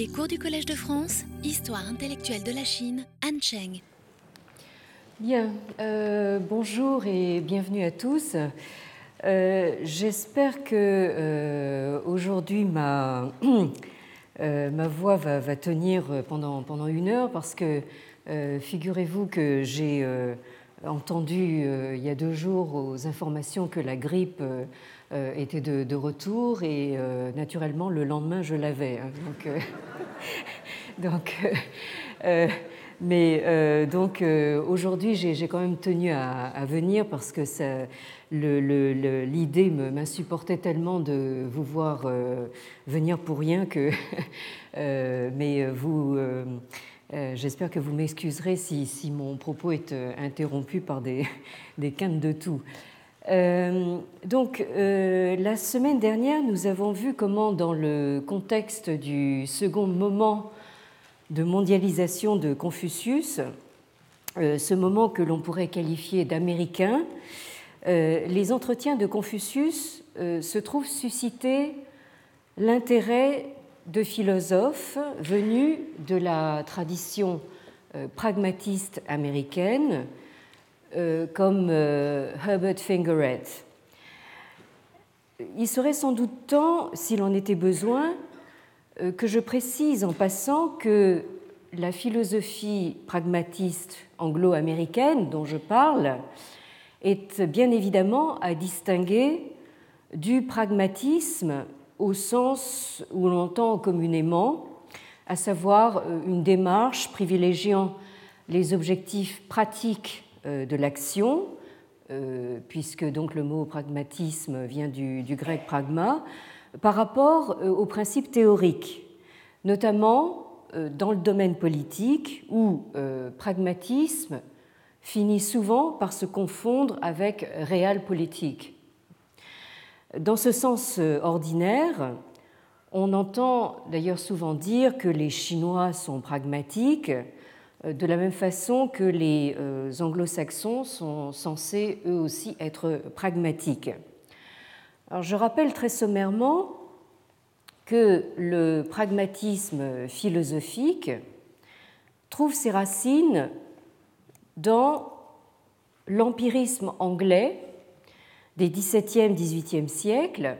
Les cours du Collège de France, Histoire intellectuelle de la Chine, Han Cheng. Bien, euh, bonjour et bienvenue à tous. Euh, J'espère que euh, aujourd'hui ma, ma voix va, va, tenir pendant, pendant une heure parce que figurez-vous que j'ai entendu il y a deux jours aux informations que la grippe était de, retour et naturellement le lendemain je l'avais. Hein, donc, donc mais euh, donc euh, aujourd'hui, j'ai quand même tenu à, venir parce que l'idée m'insupportait tellement de vous voir euh, venir pour rien que. mais vous. J'espère que vous m'excuserez si, si, mon propos est interrompu par des, des quintes de tout. Donc, la semaine dernière, nous avons vu comment, dans le contexte du second moment de mondialisation de Confucius, euh, ce moment que l'on pourrait qualifier d'américain, euh, les entretiens de Confucius euh, se trouvent susciter l'intérêt de philosophes venus de la tradition pragmatiste américaine, comme Herbert Fingeret. Il serait sans doute temps, s'il en était besoin, euh, que je précise en passant que la philosophie pragmatiste anglo-américaine dont je parle est bien évidemment à distinguer du pragmatisme au sens où l'on entend communément, à savoir euh, une démarche privilégiant les objectifs pratiques euh, de l'action, puisque donc le mot pragmatisme vient du, grec pragma, par rapport euh, aux principes théoriques, notamment euh, dans le domaine politique où euh, pragmatisme finit souvent par se confondre avec réel politique. Dans ce sens ordinaire, on entend d'ailleurs souvent dire que les Chinois sont pragmatiques, de la même façon que les anglo-saxons sont censés eux aussi être pragmatiques. Je rappelle très sommairement que le pragmatisme philosophique trouve ses racines dans l'empirisme anglais des XVIIe, XVIIIe siècles,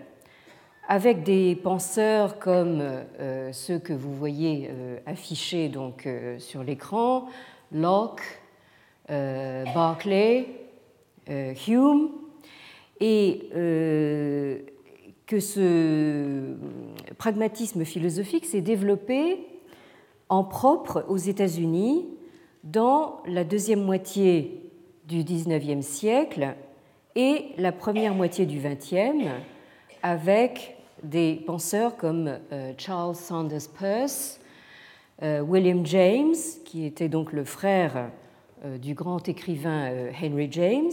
avec des penseurs comme euh, ceux que vous voyez euh, affichés donc, euh, sur l'écran, Locke, euh, Berkeley, euh, Hume, et euh, que ce pragmatisme philosophique s'est développé en propre aux États-Unis dans la deuxième moitié du XIXe siècle et la première moitié du XXe, avec des penseurs comme euh, Charles Sanders Peirce, euh, William James, qui était donc le frère du grand écrivain Henry James,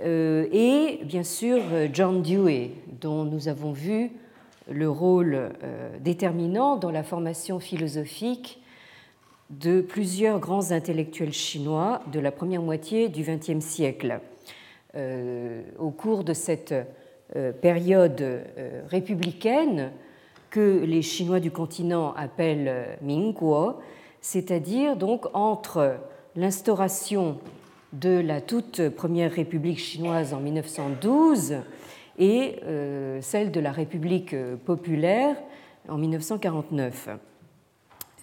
euh, et bien sûr John Dewey, dont nous avons vu le rôle euh, déterminant dans la formation philosophique de plusieurs grands intellectuels chinois de la première moitié du XXe siècle. Euh, au cours de cette période républicaine que les Chinois du continent appellent Mingguo, c'est-à-dire donc entre l'instauration de la toute première République chinoise en 1912 et euh, celle de la République populaire en 1949.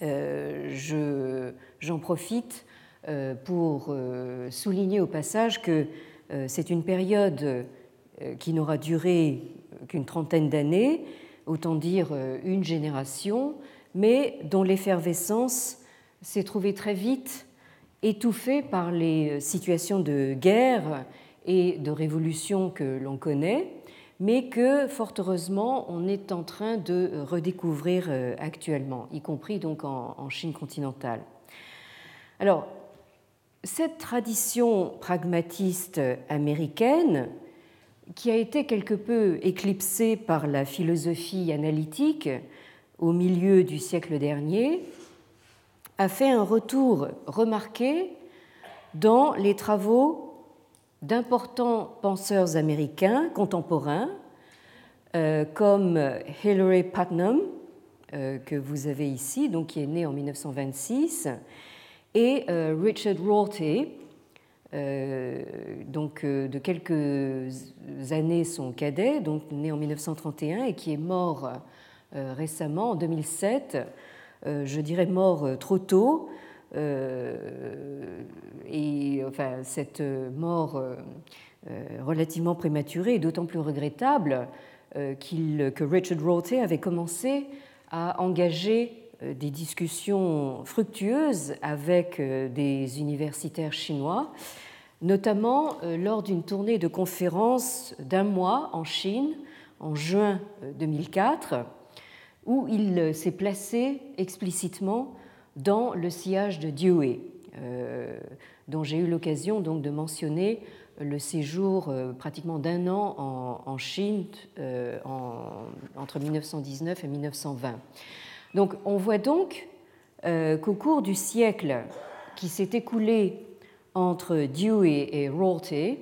Euh, j'en profite euh, pour souligner au passage que c'est une période qui n'aura duré qu'une trentaine d'années, autant dire une génération, mais dont l'effervescence s'est trouvée très vite étouffé par les situations de guerre et de révolution que l'on connaît, mais que fort heureusement on est en train de redécouvrir euh, actuellement, y compris donc en, Chine continentale. Alors, cette tradition pragmatiste américaine, qui a été quelque peu éclipsée par la philosophie analytique au milieu du siècle dernier, a fait un retour remarqué dans les travaux d'importants penseurs américains contemporains euh, comme Hilary Putnam, que vous avez ici, donc qui est né en 1926, et Richard Rorty, donc de quelques années son cadet, donc né en 1931 et qui est mort récemment en 2007, je dirais mort trop tôt, et enfin cette mort relativement prématurée est d'autant plus regrettable que Richard Rorty avait commencé à engager des discussions fructueuses avec des universitaires chinois notamment euh, lors d'une tournée de conférences d'un mois en Chine en juin 2004, euh, où il euh, s'est placé explicitement dans le sillage de Dewey, dont j'ai eu l'occasion donc de mentionner le séjour pratiquement d'un an en, Chine entre 1919 et 1920. Donc on voit donc qu'au cours du siècle qui s'est écoulé entre Dewey et Rorty,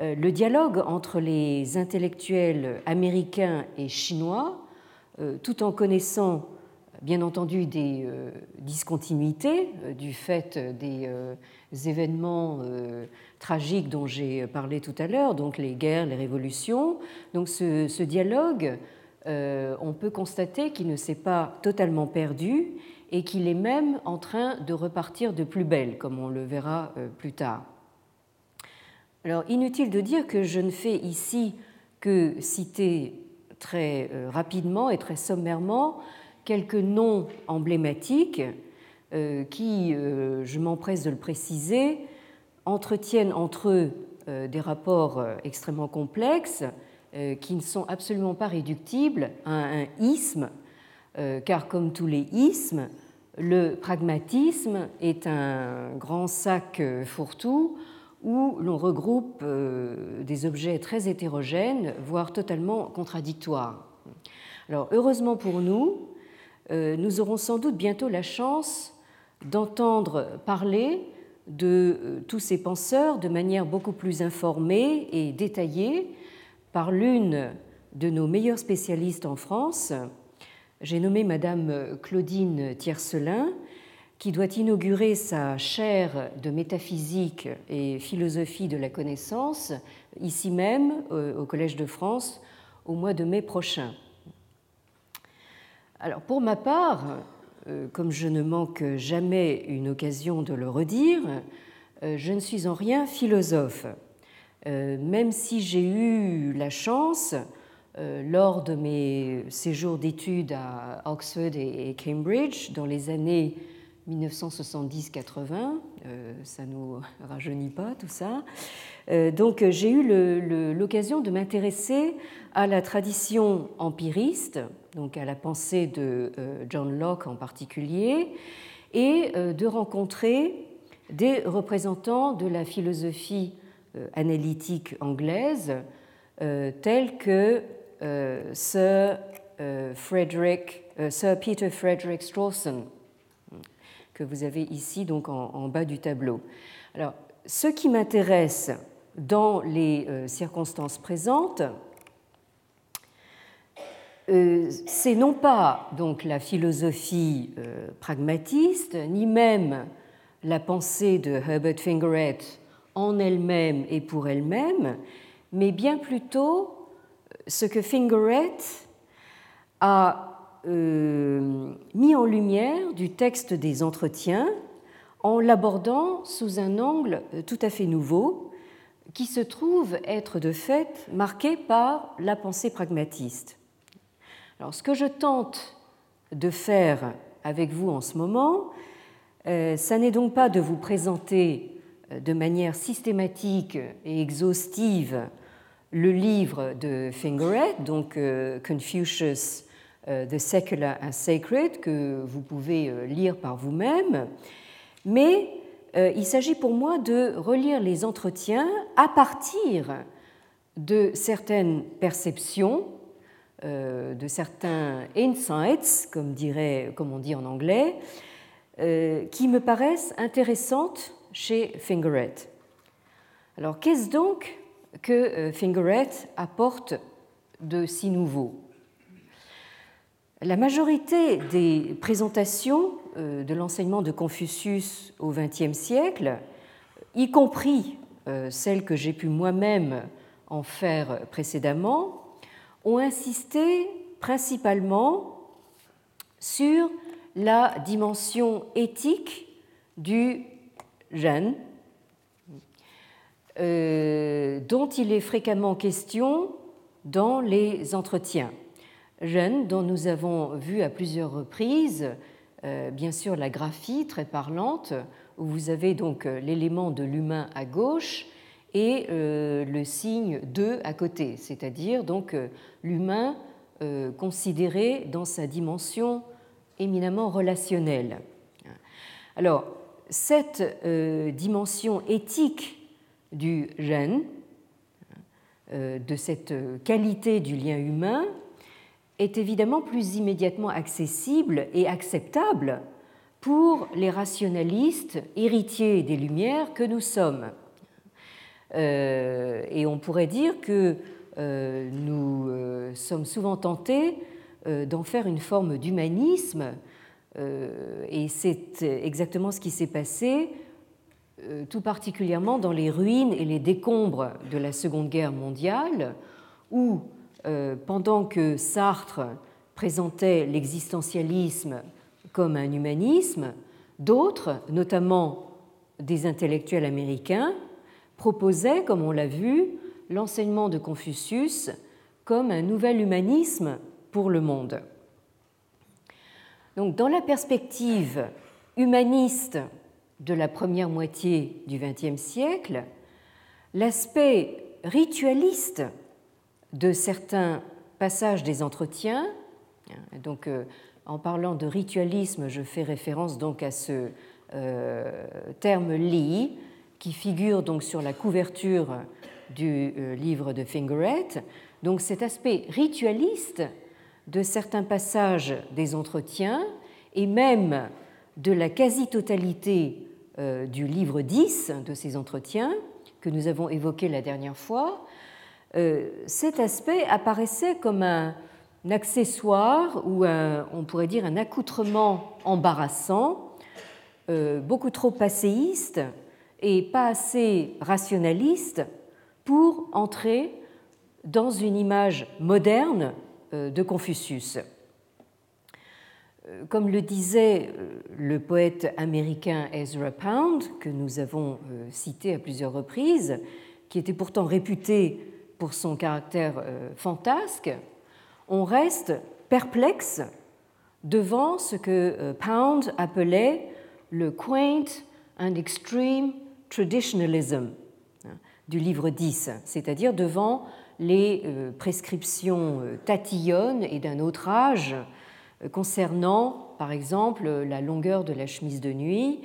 euh, le dialogue entre les intellectuels américains et chinois, euh, tout en connaissant bien entendu des euh, discontinuités du fait des événements tragiques dont j'ai parlé tout à l'heure, donc les guerres, les révolutions. Donc ce, ce dialogue, on peut constater qu'il ne s'est pas totalement perdu et qu'il est même en train de repartir de plus belle, comme on le verra euh, plus tard. Alors, inutile de dire que je ne fais ici que citer très euh, rapidement et très sommairement quelques noms emblématiques euh, qui, je m'empresse de le préciser, entretiennent entre eux des rapports extrêmement complexes qui ne sont absolument pas réductibles à un isme, car comme tous les ismes, le pragmatisme est un grand sac fourre-tout où l'on regroupe euh, des objets très hétérogènes, voire totalement contradictoires. Alors, heureusement pour nous, euh, nous aurons sans doute bientôt la chance d'entendre parler de euh, tous ces penseurs de manière beaucoup plus informée et détaillée par l'une de nos meilleures spécialistes en France, j'ai nommé Madame Claudine Tiercelin, qui doit inaugurer sa chaire de métaphysique et philosophie de la connaissance ici même euh, au Collège de France au mois de mai prochain. Alors pour ma part, euh, comme je ne manque jamais une occasion de le redire, euh, je ne suis en rien philosophe, même si j'ai eu la chance euh, lors de mes séjours d'études à Oxford et Cambridge dans les années 1970-80, euh, ça nous rajeunit pas tout ça. Euh, donc j'ai eu l'occasion de m'intéresser à la tradition empiriste, donc à la pensée de John Locke en particulier, et de rencontrer des représentants de la philosophie analytique anglaise, tels que euh, Sir, euh, Frederick, euh, Sir Peter Frederick Strawson, que vous avez ici donc en, bas du tableau. Alors, ce qui m'intéresse dans les circonstances présentes, c'est non pas donc la philosophie pragmatiste, ni même la pensée de Herbert Fingeret en elle-même et pour elle-même, mais bien plutôt ce que Fingeret a euh, mis en lumière du texte des entretiens en l'abordant sous un angle euh, tout à fait nouveau qui se trouve être de fait marqué par la pensée pragmatiste. Alors ce que je tente de faire avec vous en ce moment, euh, ça n'est donc pas de vous présenter de manière systématique et exhaustive le livre de Fingeret, donc euh, Confucius, euh, The Secular and Sacred, que vous pouvez euh, lire par vous-même. Mais il s'agit pour moi de relire les entretiens à partir de certaines perceptions, de certains insights, comme, dirait, comme on dit en anglais, qui me paraissent intéressantes chez Fingeret. Alors, qu'est-ce donc que euh, Fingeret apporte de si nouveau La majorité des présentations euh, de l'enseignement de Confucius au XXe siècle, y compris euh, celles que j'ai pu moi-même en faire précédemment, ont insisté principalement sur la dimension éthique du jeune, euh, dont il est fréquemment question dans les entretiens. Jeune dont nous avons vu à plusieurs reprises, euh, bien sûr, la graphie très parlante, où vous avez donc euh, l'élément de l'humain à gauche et le signe 2 à côté, c'est-à-dire donc l'humain considéré dans sa dimension éminemment relationnelle. Alors, cette dimension éthique du gène, euh, de cette qualité du lien humain, est évidemment plus immédiatement accessible et acceptable pour les rationalistes héritiers des Lumières que nous sommes. Euh, et on pourrait dire que euh, nous sommes souvent tentés d'en faire une forme d'humanisme, et c'est exactement ce qui s'est passé tout particulièrement dans les ruines et les décombres de la Seconde Guerre mondiale, où, euh, pendant que Sartre présentait l'existentialisme comme un humanisme, d'autres, notamment des intellectuels américains, proposaient, comme on l'a vu, l'enseignement de Confucius comme un nouvel humanisme pour le monde. Donc, dans la perspective humaniste de la première moitié du XXe siècle, l'aspect ritualiste de certains passages des entretiens, donc euh, en parlant de ritualisme, je fais référence donc à ce euh, terme li qui figure donc sur la couverture du euh, livre de Fingeret. Donc cet aspect ritualiste de certains passages des entretiens et même de la quasi-totalité du livre 10 de ces entretiens que nous avons évoqué la dernière fois, euh, cet aspect apparaissait comme un, accessoire ou on pourrait dire un accoutrement embarrassant, euh, beaucoup trop passéiste et pas assez rationaliste pour entrer dans une image moderne de Confucius. Euh, comme le disait euh, le poète américain Ezra Pound, que nous avons euh, cité à plusieurs reprises, qui était pourtant réputé pour son caractère fantasque, on reste perplexe devant ce que Pound appelait le quaint and extreme traditionalism hein, du livre 10, c'est-à-dire devant les prescriptions tatillonnes et d'un autre âge concernant, par exemple, la longueur de la chemise de nuit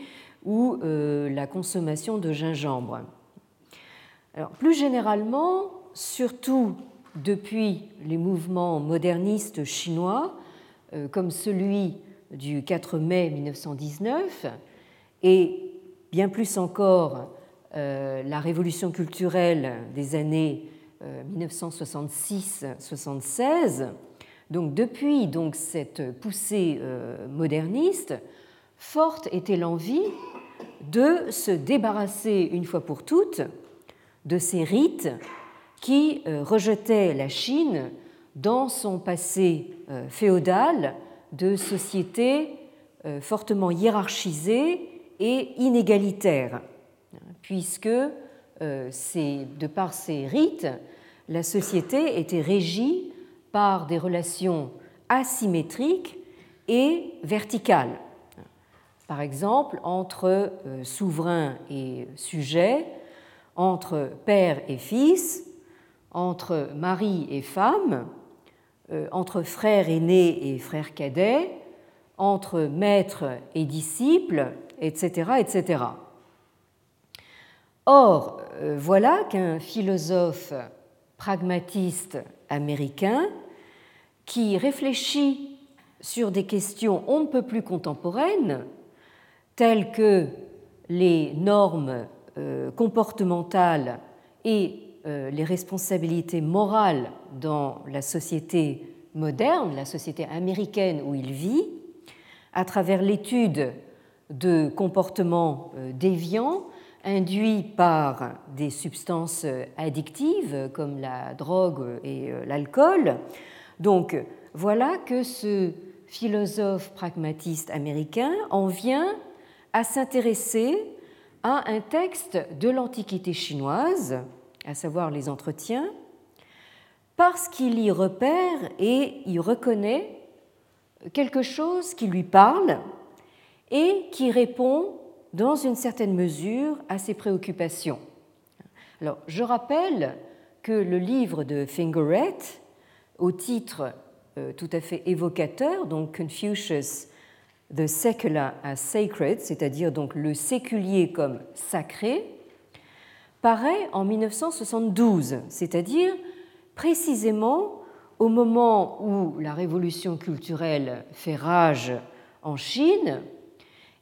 ou euh, la consommation de gingembre. Alors, plus généralement, surtout depuis les mouvements modernistes chinois, euh, comme celui du 4 mai 1919, et bien plus encore euh, la révolution culturelle des années 1966-76, donc depuis cette poussée euh, moderniste, forte était l'envie de se débarrasser une fois pour toutes de ces rites qui euh, rejetaient la Chine dans son passé euh, féodal de société fortement hiérarchisée et inégalitaire, puisque de par ces rites, la société était régie par des relations asymétriques et verticales. Par exemple, entre euh, souverain et sujet, entre père et fils, entre mari et femme, euh, entre frère aîné et frère cadet, entre maître et disciple, etc. etc. Or, euh, voilà qu'un philosophe pragmatiste américain qui réfléchit sur des questions on ne peut plus contemporaines, telles que les normes euh, comportementales et euh, les responsabilités morales dans la société moderne, la société américaine où il vit, à travers l'étude de comportements euh, déviants induits par des substances addictives comme la drogue et euh, l'alcool. Donc voilà que ce philosophe pragmatiste américain en vient à s'intéresser à un texte de l'Antiquité chinoise, à savoir les entretiens, parce qu'il y repère et y reconnaît quelque chose qui lui parle et qui répond dans une certaine mesure à ses préoccupations. Alors, je rappelle que le livre de Fingeret, au titre euh, tout à fait évocateur, donc Confucius, The Secular as Sacred, c'est-à-dire donc le séculier comme sacré, paraît en 1972, c'est-à-dire précisément au moment où la révolution culturelle fait rage en Chine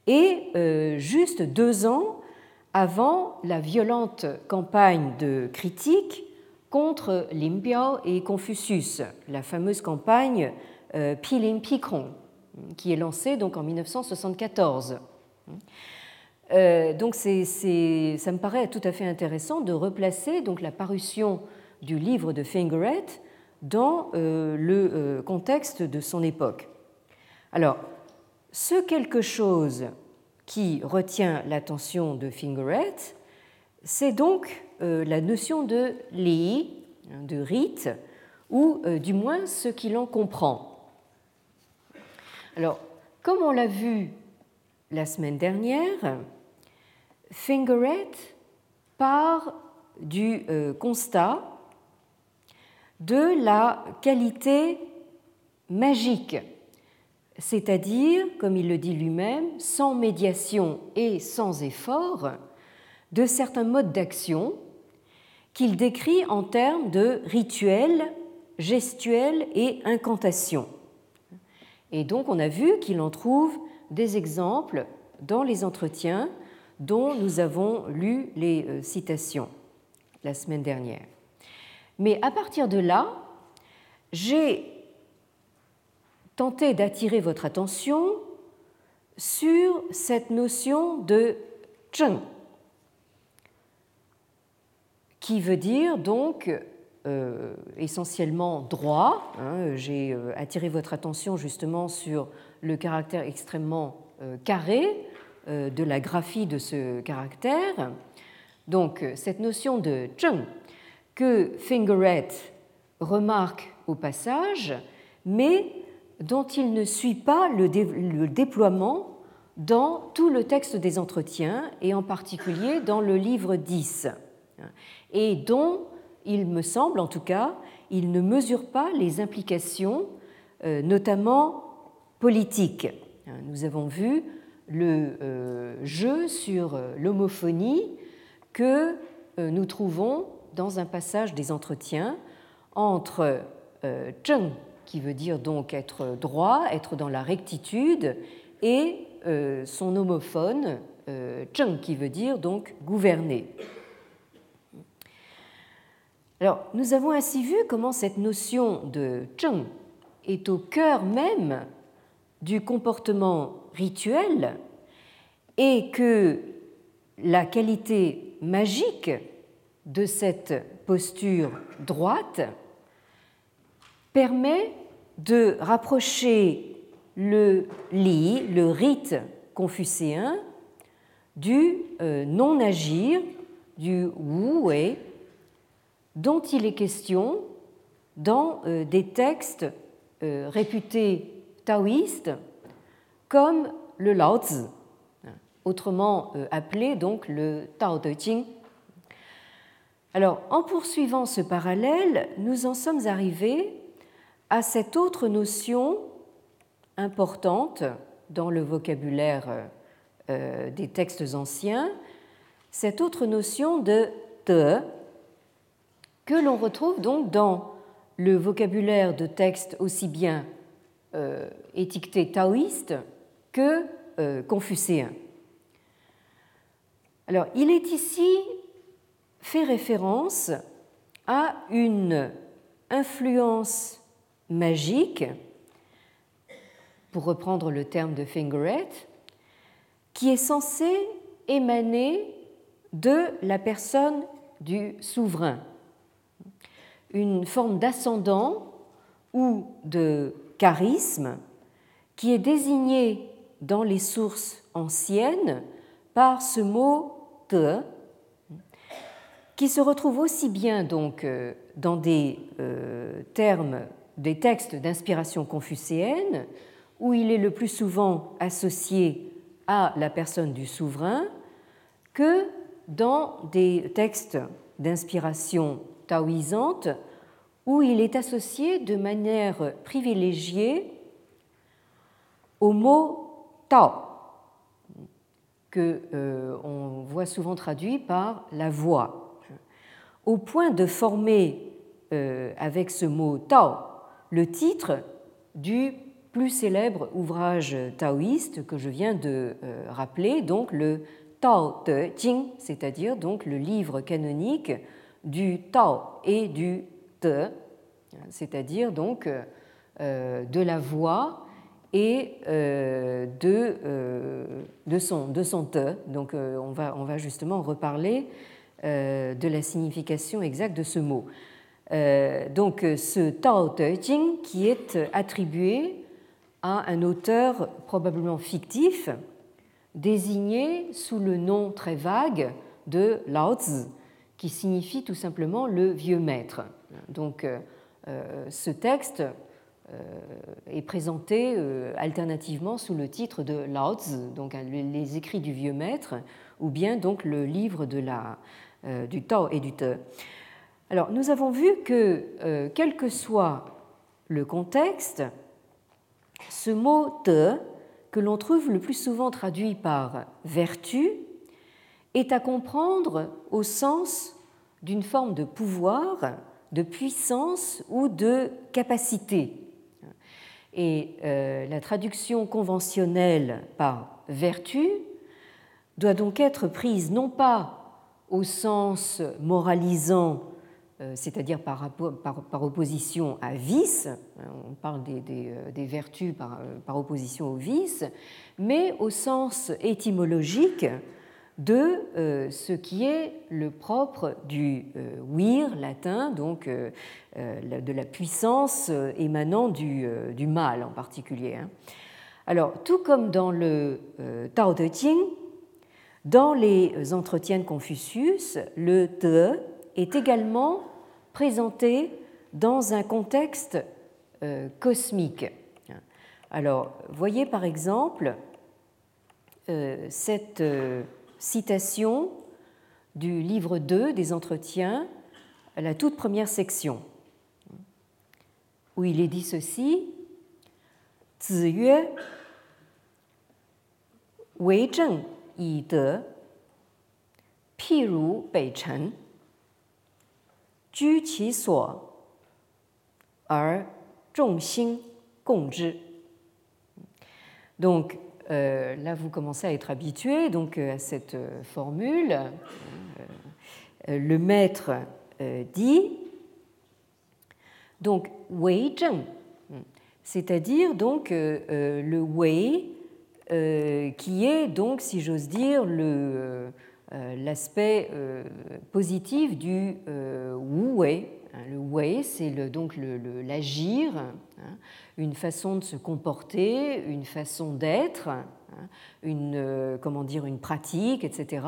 et euh, juste deux ans avant la violente campagne de critique contre Lin Biao et Confucius, la fameuse campagne euh, Pilin qui est lancée donc en 1974. Euh, donc ça me paraît tout à fait intéressant de replacer donc la parution du livre de Fingeret dans euh, le contexte de son époque. Alors, ce quelque chose qui retient l'attention de Fingeret, c'est donc euh, la notion de li, de rite, ou du moins ce qu'il en comprend. Alors, comme on l'a vu la semaine dernière, Fingeret part du constat de la qualité magique, c'est-à-dire, comme il le dit lui-même, sans médiation et sans effort, de certains modes d'action qu'il décrit en termes de rituels, gestuels et incantations. Et donc on a vu qu'il en trouve des exemples dans les entretiens dont nous avons lu les euh, citations la semaine dernière. Mais à partir de là, j'ai tenté d'attirer votre attention sur cette notion de zheng, qui veut dire donc euh, essentiellement droit. Hein. j'ai euh, attiré votre attention justement sur le caractère extrêmement euh, carré de la graphie de ce caractère. Donc cette notion de zheng que Fingeret remarque au passage, mais dont il ne suit pas le, déploiement dans tout le texte des entretiens et en particulier dans le livre 10, et dont il me semble en tout cas, il ne mesure pas les implications, euh, notamment politiques. Nous avons vu le euh, jeu sur euh, l'homophonie que nous trouvons dans un passage des entretiens entre zheng, qui veut dire donc être droit, être dans la rectitude, et euh, son homophone, euh, zheng, qui veut dire donc gouverner. Alors, nous avons ainsi vu comment cette notion de zheng est au cœur même du comportement rituel et que la qualité magique de cette posture droite permet de rapprocher le li, le rite confucéen, du euh, non-agir, du wu dont il est question dans euh, des textes euh, réputés taoïstes comme le Lao Tzu, autrement appelé donc le Tao Te Ching. Alors, en poursuivant ce parallèle, nous en sommes arrivés à cette autre notion importante dans le vocabulaire euh, des textes anciens, cette autre notion de te que l'on retrouve donc dans le vocabulaire de textes aussi bien euh, étiquetés taoïstes que euh, confucéens. Alors, il est ici fait référence à une influence magique, pour reprendre le terme de Fingeret, qui est censé émaner de la personne du souverain. Une forme d'ascendant ou de charisme qui est désigné dans les sources anciennes par ce mot te, qui se retrouve aussi bien donc euh, dans des euh, termes, des textes d'inspiration confucéenne, où il est le plus souvent associé à la personne du souverain, que dans des textes d'inspiration taoïsante, où il est associé de manière privilégiée au mot Tao, que euh, on voit souvent traduit par la voix, au point de former euh, avec ce mot Tao le titre du plus célèbre ouvrage taoïste que je viens de euh, rappeler, donc le Tao Te Jing, c'est-à-dire donc le livre canonique du Tao et du Te, c'est-à-dire donc de la voix et euh, de, euh, son, de son te. Donc euh, on, va, on va justement reparler de la signification exacte de ce mot. Donc ce Tao Te Jing qui est attribué à un auteur probablement fictif désigné sous le nom très vague de Lao Tzu, qui signifie tout simplement le vieux maître. Donc ce texte euh, est présenté euh, alternativement sous le titre de Lao Tzu, donc hein, les écrits du vieux maître, ou bien donc le livre de la, euh, du Tao et du Te. Alors, nous avons vu que, quel que soit le contexte, ce mot Te, que l'on trouve le plus souvent traduit par vertu, est à comprendre au sens d'une forme de pouvoir, de puissance ou de capacité. Et euh, la traduction conventionnelle par vertu doit donc être prise non pas au sens moralisant, euh, c'est-à-dire par, opposition à vice, on parle des, euh, vertus par, opposition au vice, mais au sens étymologique de euh, ce qui est le propre du euh, wir latin, donc euh, de la puissance émanant du, mal en particulier. Hein. Alors, tout comme dans le Tao Te Ching, dans les entretiens de Confucius, le Te est également présenté dans un contexte cosmique. Alors, voyez par exemple cette citation du livre 2 des entretiens, la toute première section, où il est dit ceci wei zheng yi Donc, euh, là, vous commencez à être habitué donc, euh, à cette euh, formule. le maître dit donc Wei Zheng, c'est-à-dire donc le Wei qui est donc, si j'ose dire, l'aspect positif du Wu Wei. Hein, le Wei, c'est donc l'agir. Hein, une façon de se comporter, une façon d'être, hein, une, euh, comment dire, une pratique, etc.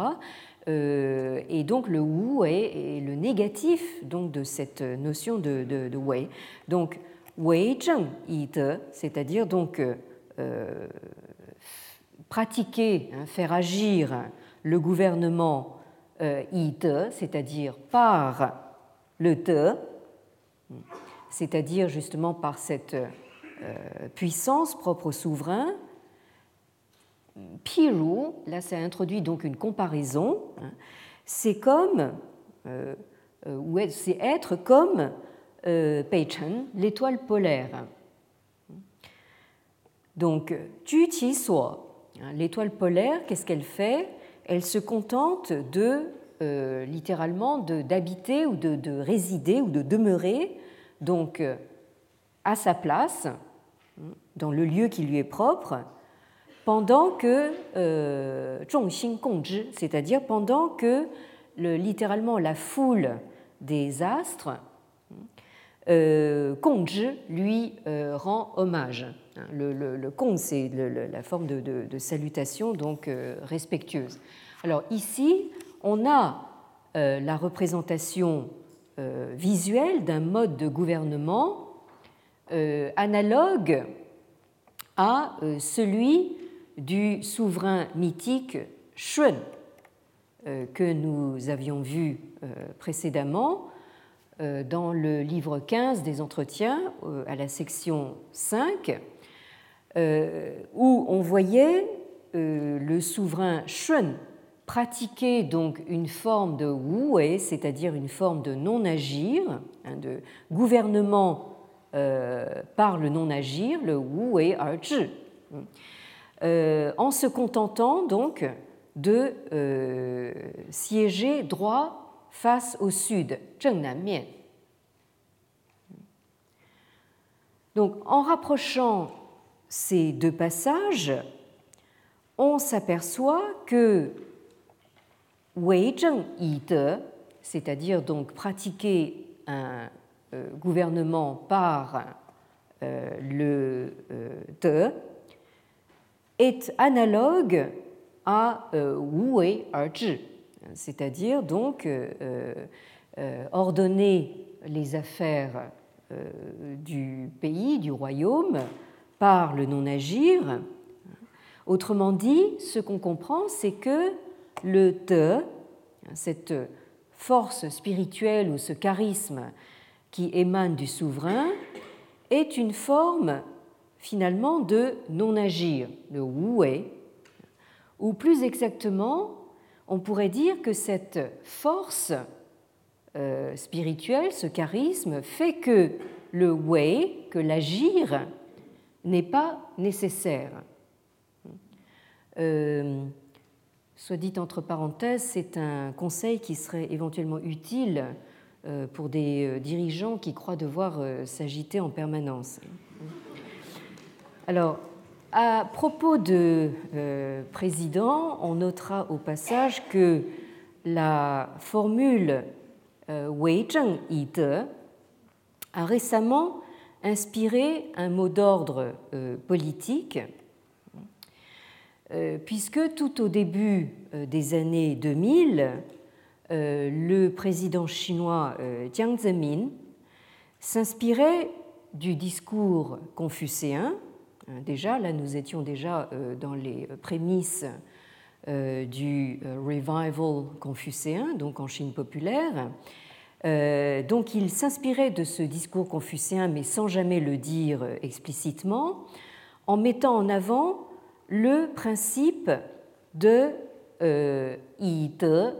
Euh, et donc le wu est, le négatif donc, de cette notion de, de, wei. Donc wei zheng yi c'est-à-dire donc euh, pratiquer, faire agir le gouvernement yi c'est-à-dire par le te, c'est-à-dire justement par cette euh, puissance propre au souverain. Piru, là ça introduit donc une comparaison, hein. c'est comme, euh, euh, c'est être comme Peichen, l'étoile polaire. Donc, Tu Qi Suo, hein, l'étoile polaire, qu'est-ce qu'elle fait? Elle se contente de, littéralement, d'habiter ou de, de, résider ou de demeurer, donc à sa place, dans le lieu qui lui est propre, pendant que euh, c'est-à-dire pendant que le, littéralement la foule des astres, euh, lui euh, rend hommage. Le, le, kong, c'est la forme de, salutation donc euh, respectueuse. Alors ici, on a la représentation visuelle d'un mode de gouvernement analogue à celui du souverain mythique Shun que nous avions vu précédemment dans le livre 15 des entretiens, euh, à la section 5, euh, où on voyait le souverain Shun pratiquer donc une forme de wu c'est-à-dire une forme de non-agir, hein, de gouvernement par le non-agir, le wu er en se contentant donc de siéger droit face au sud. Donc, en rapprochant ces deux passages, on s'aperçoit que Wei Zheng Yi De, c'est-à-dire donc pratiquer un euh, gouvernement par euh, le euh, De, est analogue à Wu Wei Er c'est-à-dire donc euh, euh, ordonner les affaires euh, du pays, du royaume, par le non-agir. Autrement dit, ce qu'on comprend, c'est que le te, cette force spirituelle ou ce charisme qui émane du souverain, est une forme finalement de non-agir, de wu ou plus exactement on pourrait dire que cette force euh, spirituelle, ce charisme, fait que le wei, que l'agir, n'est pas nécessaire. Euh, soit dit entre parenthèses, c'est un conseil qui serait éventuellement utile euh, pour des dirigeants qui croient devoir s'agiter en permanence. Alors, à propos de euh, président, on notera au passage que la formule euh, Wei Zheng Yi a récemment inspiré un mot d'ordre euh, politique, puisque tout au début des années 2000, le président chinois Jiang Zemin s'inspirait du discours confucéen déjà. Là, nous étions déjà euh, dans les prémices euh, du revival confucéen, donc en Chine populaire. Donc il s'inspirait de ce discours confucéen, mais sans jamais le dire explicitement, en mettant en avant le principe de yi de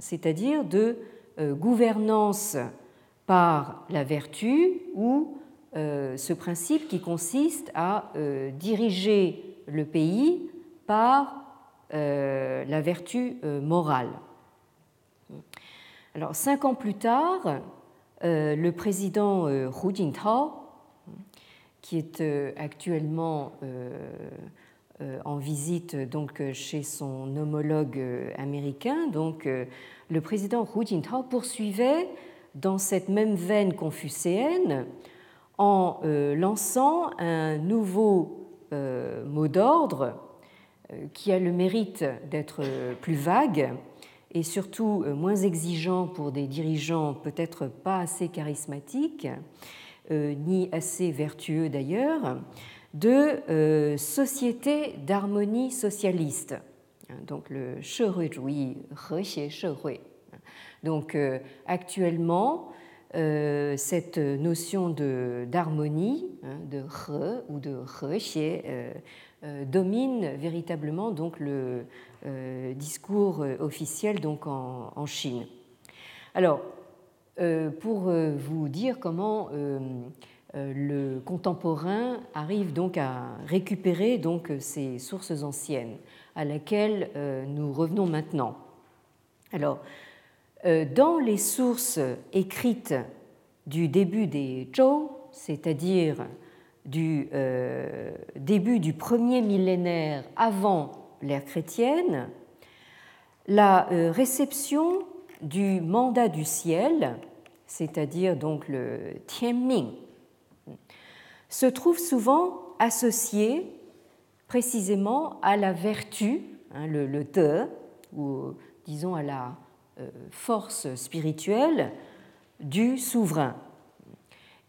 c'est-à-dire de gouvernance par la vertu ou euh, ce principe qui consiste à euh, diriger le pays par euh, la vertu morale. Alors, cinq ans plus tard, le président Hu Jintao, qui est actuellement en visite chez son homologue américain, donc le président Hu Jintao poursuivait dans cette même veine confucéenne en euh, lançant un nouveau euh, mot d'ordre euh, qui a le mérite d'être plus vague et surtout moins exigeant pour des dirigeants peut-être pas assez charismatiques, ni assez vertueux d'ailleurs, de société d'harmonie socialiste. Donc le Donc actuellement, euh, cette notion d'harmonie, hein, de ou de re euh, euh, domine véritablement donc le discours officiel donc en, Chine. Alors, pour vous dire comment le contemporain arrive donc à récupérer donc ces sources anciennes à laquelle nous revenons maintenant. Alors, dans les sources écrites du début des Zhou, c'est-à-dire du euh, début du premier millénaire avant l'ère chrétienne, la euh, réception du mandat du ciel, c'est-à-dire donc le Tianming, se trouve souvent associée précisément à la vertu, hein, le, le te, ou disons à la euh, force spirituelle du souverain.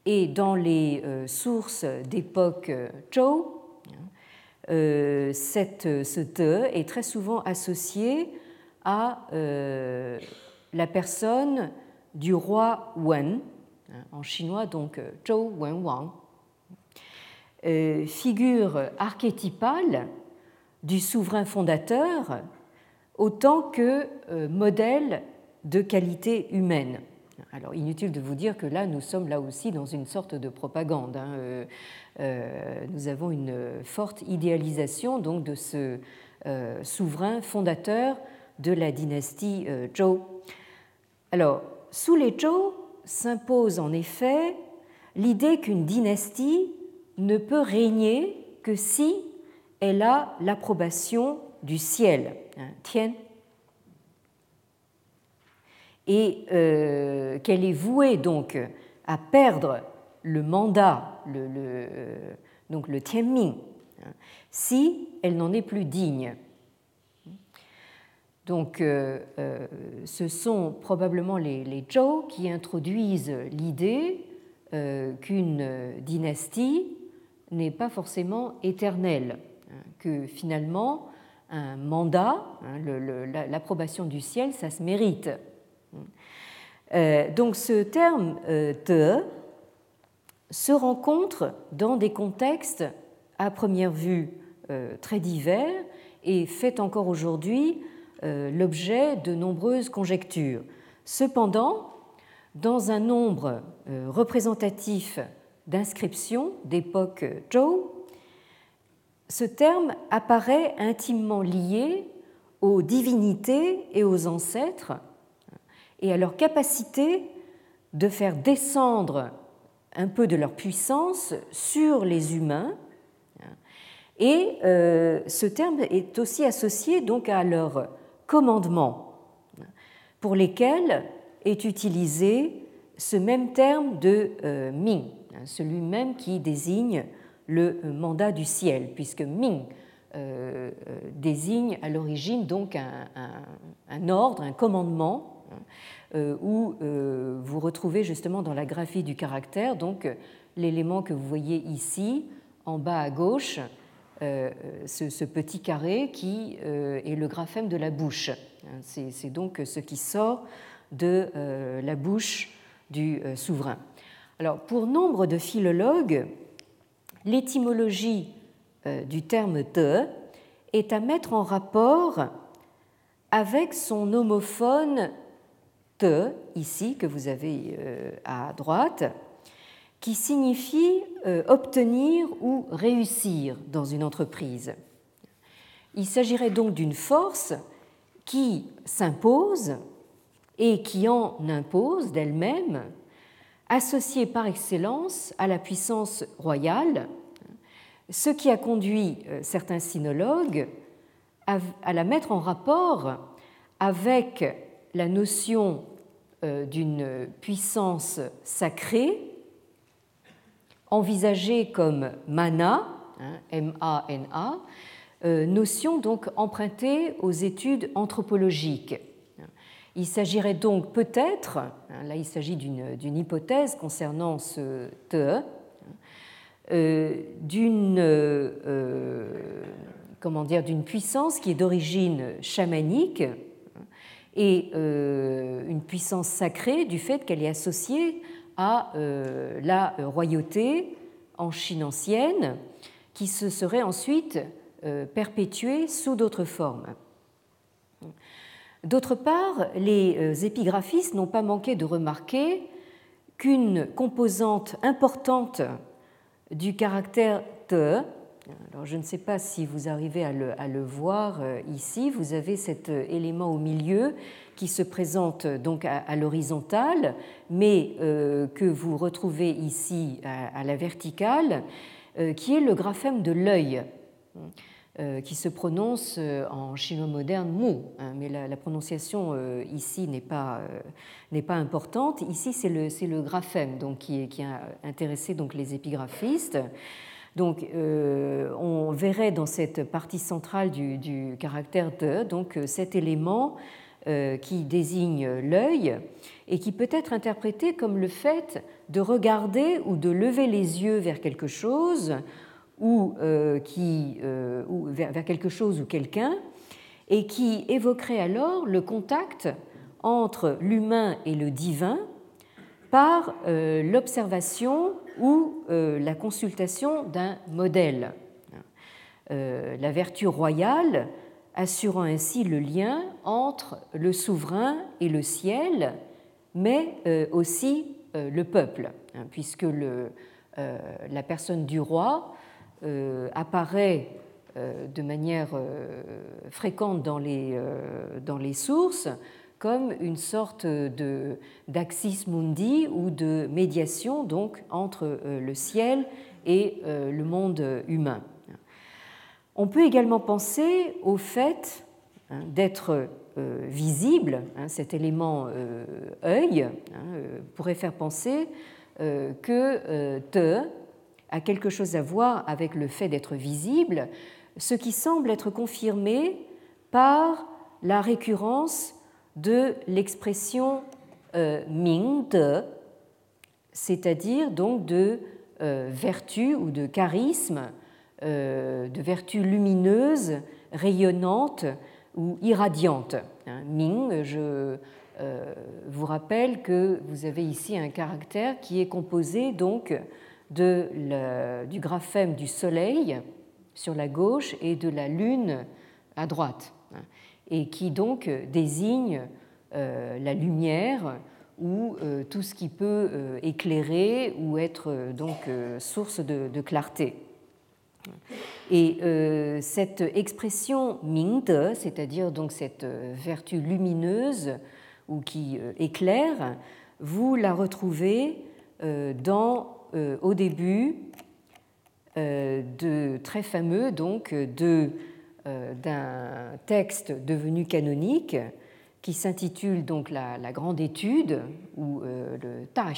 Et dans les euh, sources d'époque Zhou, euh, cette, ce te est très souvent associé à la personne du roi Wen, hein, en chinois donc Zhou Wenwang, figure archétypale du souverain fondateur autant que euh, modèle de qualité humaine. Alors inutile de vous dire que là, nous sommes là aussi dans une sorte de propagande. Hein. Euh, euh, nous avons une forte idéalisation donc de ce souverain fondateur de la dynastie Zhou. Alors, sous les Zhou s'impose en effet l'idée qu'une dynastie ne peut régner que si elle a l'approbation du ciel, hein, Tien, et euh, qu'elle est vouée donc à perdre le mandat, le, le donc le Tianming, hein, si elle n'en est plus digne. Donc, euh, euh, ce sont probablement les, les Zhou qui introduisent l'idée qu'une dynastie n'est pas forcément éternelle, hein, que finalement un mandat, hein, l'approbation du ciel, ça se mérite. Euh, donc ce terme euh, te se rencontre dans des contextes à première vue euh, très divers et fait encore aujourd'hui l'objet de nombreuses conjectures. Cependant, dans un nombre représentatif d'inscriptions d'époque Zhou, ce terme apparaît intimement lié aux divinités et aux ancêtres et à leur capacité de faire descendre un peu de leur puissance sur les humains. Et euh, ce terme est aussi associé donc à leur commandement, pour lesquels est utilisé ce même terme de euh, Ming, celui même qui désigne le mandat du ciel, puisque Ming euh, euh, désigne à l'origine donc un, ordre, un commandement, euh, où vous retrouvez justement dans la graphie du caractère donc l'élément que vous voyez ici en bas à gauche, ce, petit carré qui est le graphème de la bouche. C'est donc ce qui sort de la bouche du souverain. Alors, pour nombre de philologues, l'étymologie euh, du terme de est à mettre en rapport avec son homophone te, ici, que vous avez euh, à droite, qui signifie euh, obtenir ou réussir dans une entreprise. Il s'agirait donc d'une force qui s'impose et qui en impose d'elle-même associée par excellence à la puissance royale, ce qui a conduit euh, certains sinologues à la mettre en rapport avec la notion euh, d'une puissance sacrée envisagée comme mana, hein, M-A-N-A, euh, notion donc empruntée aux études anthropologiques. Il s'agirait donc peut-être, hein, là il s'agit d'une hypothèse concernant ce te, euh, d'une euh, d'une puissance qui est d'origine chamanique et euh, une puissance sacrée du fait qu'elle est associée à la royauté en Chine ancienne qui se serait ensuite perpétuée sous d'autres formes. D'autre part, les euh, épigraphistes n'ont pas manqué de remarquer qu'une composante importante du caractère te Alors, je ne sais pas si vous arrivez à le, voir ici. Vous avez cet élément au milieu qui se présente donc à, l'horizontale, mais que vous retrouvez ici à la verticale, qui est le graphème de l'œil. Euh, qui se prononce euh, en chinois moderne mu, hein, mais la, prononciation euh, ici n'est pas, n'est pas importante. Ici, c'est le, c'est le graphème donc, qui, a intéressé donc, les épigraphistes. Donc, on verrait dans cette partie centrale du, du caractère de donc, cet élément qui désigne l'œil et qui peut être interprété comme le fait de regarder ou de lever les yeux vers quelque chose ou, euh, qui, euh, vers, quelque chose ou quelqu'un, et qui évoquerait alors le contact entre l'humain et le divin par euh, l'observation ou la consultation d'un modèle. la vertu royale assurant ainsi le lien entre le souverain et le ciel, mais aussi le peuple, hein, puisque le, la personne du roi apparaît euh, de manière euh, fréquente dans les, dans les sources comme une sorte de d'axis mundi ou de médiation donc entre le ciel et le monde humain. On peut également penser au fait hein, d'être visible, hein, cet élément œil hein, pourrait faire penser que te a quelque chose à voir avec le fait d'être visible, ce qui semble être confirmé par la récurrence de l'expression euh, ming c'est-à-dire donc de euh, vertu ou de charisme, euh, de vertu lumineuse, rayonnante ou irradiante. Hein, ming, je vous rappelle que vous avez ici un caractère qui est composé donc du graphème du Soleil sur la gauche et de la Lune à droite, hein, et qui donc désigne euh, la lumière ou euh, tout ce qui peut euh, éclairer ou être donc source de, clarté. Et cette expression mingde, c'est-à-dire donc cette vertu lumineuse ou qui éclaire, vous la retrouvez dans euh, au début euh, de très fameux donc euh, d'un texte devenu canonique qui s'intitule donc la, grande étude ou le Ta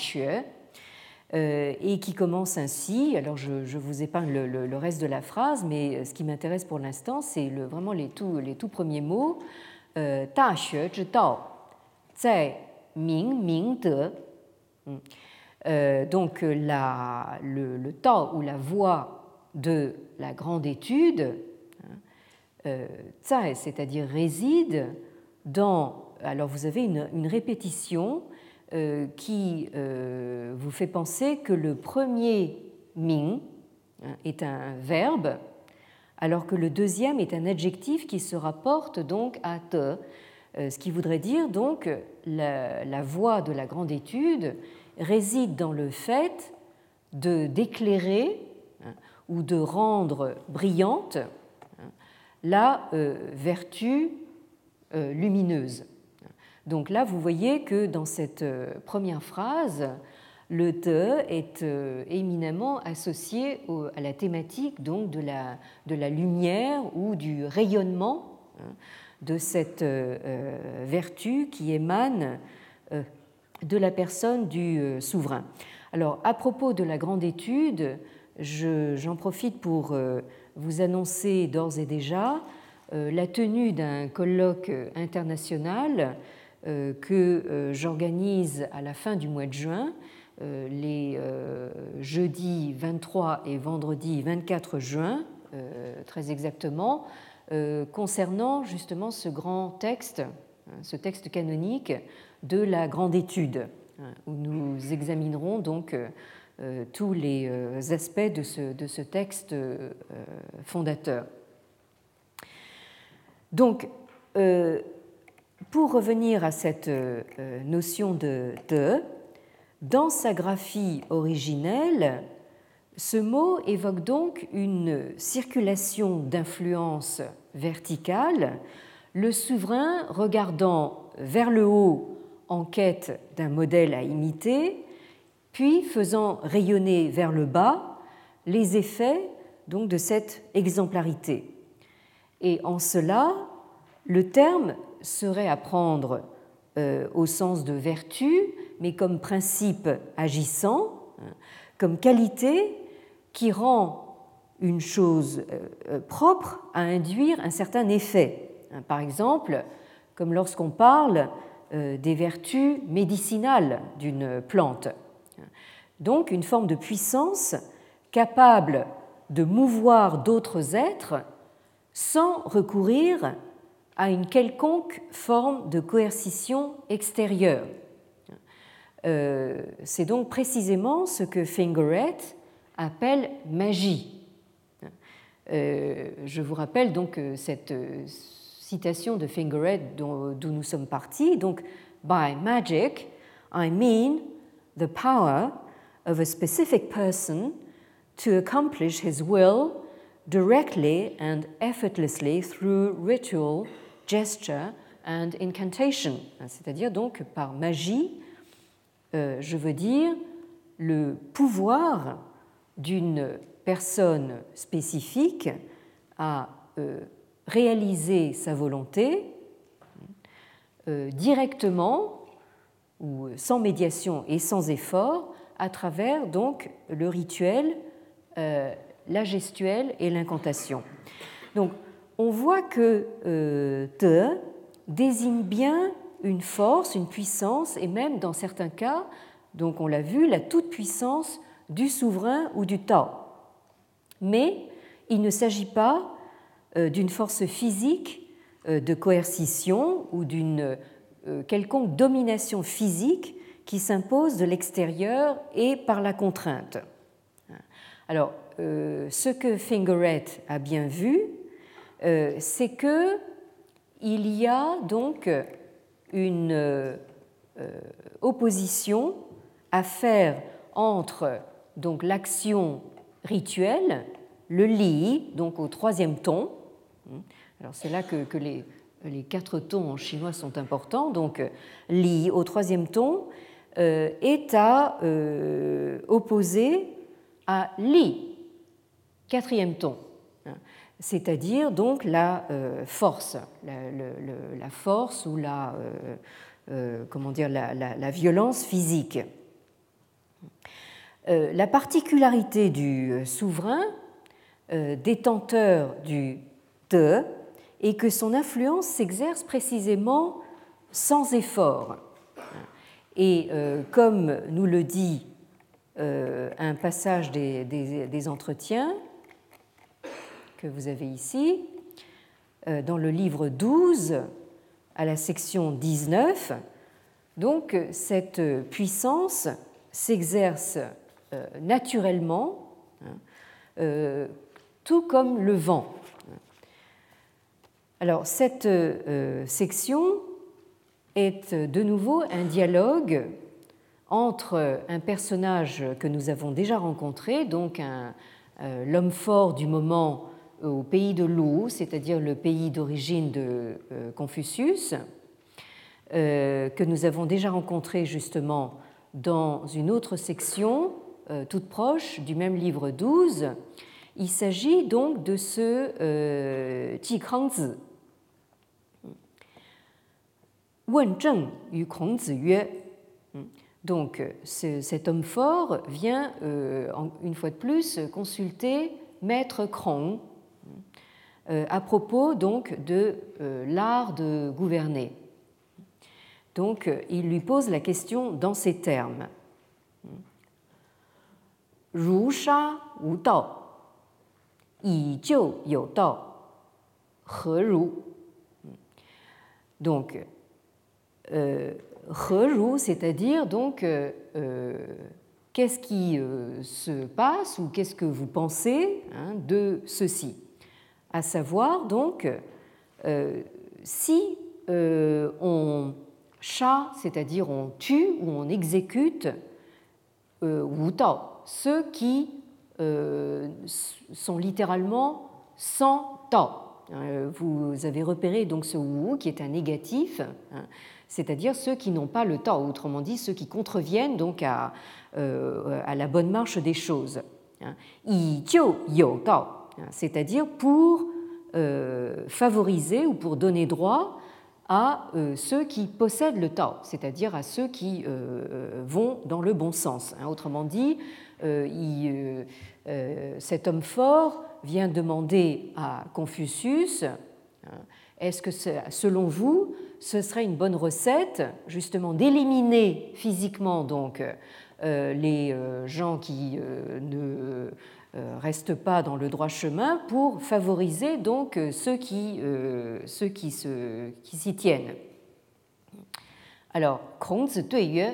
et qui commence ainsi. Alors je, vous épargne le, reste de la phrase, mais ce qui m'intéresse pour l'instant, c'est le, vraiment les tout, les tout premiers mots. Ta Ming Ming De. Euh, donc la, le, le, temps ou la voie de la grande étude, hein, euh, c'est-à-dire réside dans... Alors vous avez une, répétition euh, qui vous fait penser que le premier ming hein, est un verbe, alors que le deuxième est un adjectif qui se rapporte donc à te, ce qui voudrait dire donc la, voie de la grande étude réside dans le fait de d'éclairer hein, ou de rendre brillante hein, la euh, vertu euh, lumineuse. Donc là, vous voyez que dans cette euh, première phrase, le te est éminemment associé à la thématique donc de la, lumière ou du rayonnement hein, de cette vertu qui émane de la personne du euh, souverain. Alors, à propos de la grande étude, j'en profite pour euh, vous annoncer d'ores et déjà euh, la tenue d'un colloque international que j'organise à la fin du mois de juin, les jeudis 23 et vendredi 24 juin, très exactement, concernant justement ce grand texte, hein, ce texte canonique de la grande étude, hein, où nous examinerons donc euh, euh, tous les euh, aspects de ce, texte fondateur. Donc, pour revenir à cette notion de de, dans sa graphie originelle, Ce mot évoque donc une circulation d'influence verticale, le souverain regardant vers le haut en quête d'un modèle à imiter, puis faisant rayonner vers le bas les effets donc de cette exemplarité. Et en cela, le terme serait à prendre euh, au sens de vertu, mais comme principe agissant, hein, comme qualité qui rend une chose euh, euh, propre à induire un certain effet. Hein, par exemple, comme lorsqu'on parle des vertus médicinales d'une plante. Donc une forme de puissance capable de mouvoir d'autres êtres sans recourir à une quelconque forme de coercition extérieure. Euh, c'est donc précisément ce que Fingeret appelle magie. Euh, je vous rappelle donc euh, cette citation de Fingeret d'où nous sommes partis. Donc, by magic, I mean the power of a specific person to accomplish his will directly and effortlessly through ritual, gesture and incantation. C'est-à-dire donc par magie, euh, je veux dire le pouvoir d'une personne spécifique à réaliser sa volonté euh, directement ou sans médiation et sans effort à travers donc le rituel euh, la gestuelle et l'incantation. Donc, on voit que euh, te désigne bien une force, une puissance, et même dans certains cas, donc on l'a vu, la toute-puissance du souverain ou du Tao. Mais il ne s'agit pas d'une force physique de coercition ou d'une quelconque domination physique qui s'impose de l'extérieur et par la contrainte. Alors, euh, ce que Fingeret a bien vu, euh, c'est que il y a donc une euh, opposition à faire entre donc l'action rituelle, le li, donc au troisième ton. Alors c'est là que, les, quatre tons en chinois sont importants. Donc li au troisième ton est à opposer à li, quatrième ton, c'est-à-dire donc la euh, force, la, force ou la, euh, euh, comment dire, la, violence physique. La particularité du souverain, détenteur du te, est que son influence s'exerce précisément sans effort. Et comme nous le dit euh, un passage des, entretiens que vous avez ici, euh, dans le livre 12, à la section 19. Donc cette puissance s'exerce euh, naturellement, hein, tout comme le vent. Alors cette section est de nouveau un dialogue entre un personnage que nous avons déjà rencontré, donc euh, l'homme fort du moment au pays de Lou, c'est-à-dire le pays d'origine de euh, Confucius, euh, que nous avons déjà rencontré justement dans une autre section toute proche du même livre 12. Il s'agit donc de ce Ji Kangzi. Wen Zheng yu Kongzi yue. Donc cet homme fort vient, euh, une fois de plus, consulter Maître Krong euh, à propos donc de euh, l'art de gouverner. Donc il lui pose la question dans ces termes. Donc, c'est-à-dire donc euh, euh, qu'est-ce qui euh, se passe ou qu'est-ce que vous pensez hein, de ceci? À savoir donc si on chat, c'est-à-dire on tue ou on exécute ou ceux qui sont littéralement sans Tao. Vous avez repéré donc ce Wu qui est un négatif, hein, c'est-à-dire ceux qui n'ont pas le Tao, autrement dit ceux qui contreviennent donc à, à la bonne marche des choses. Yi jiu you Tao, c'est-à-dire pour favoriser ou pour donner droit à euh, ceux qui possèdent le Tao, c'est-à-dire à ceux qui euh, euh, vont dans le bon sens. Hein. Autrement dit, cet homme fort vient demander à Confucius hein, est-ce que selon vous, ce serait une bonne recette justement d'éliminer physiquement donc les gens qui ne euh, reste pas dans le droit chemin pour favoriser donc euh, ceux qui, euh, s'y tiennent. Alors,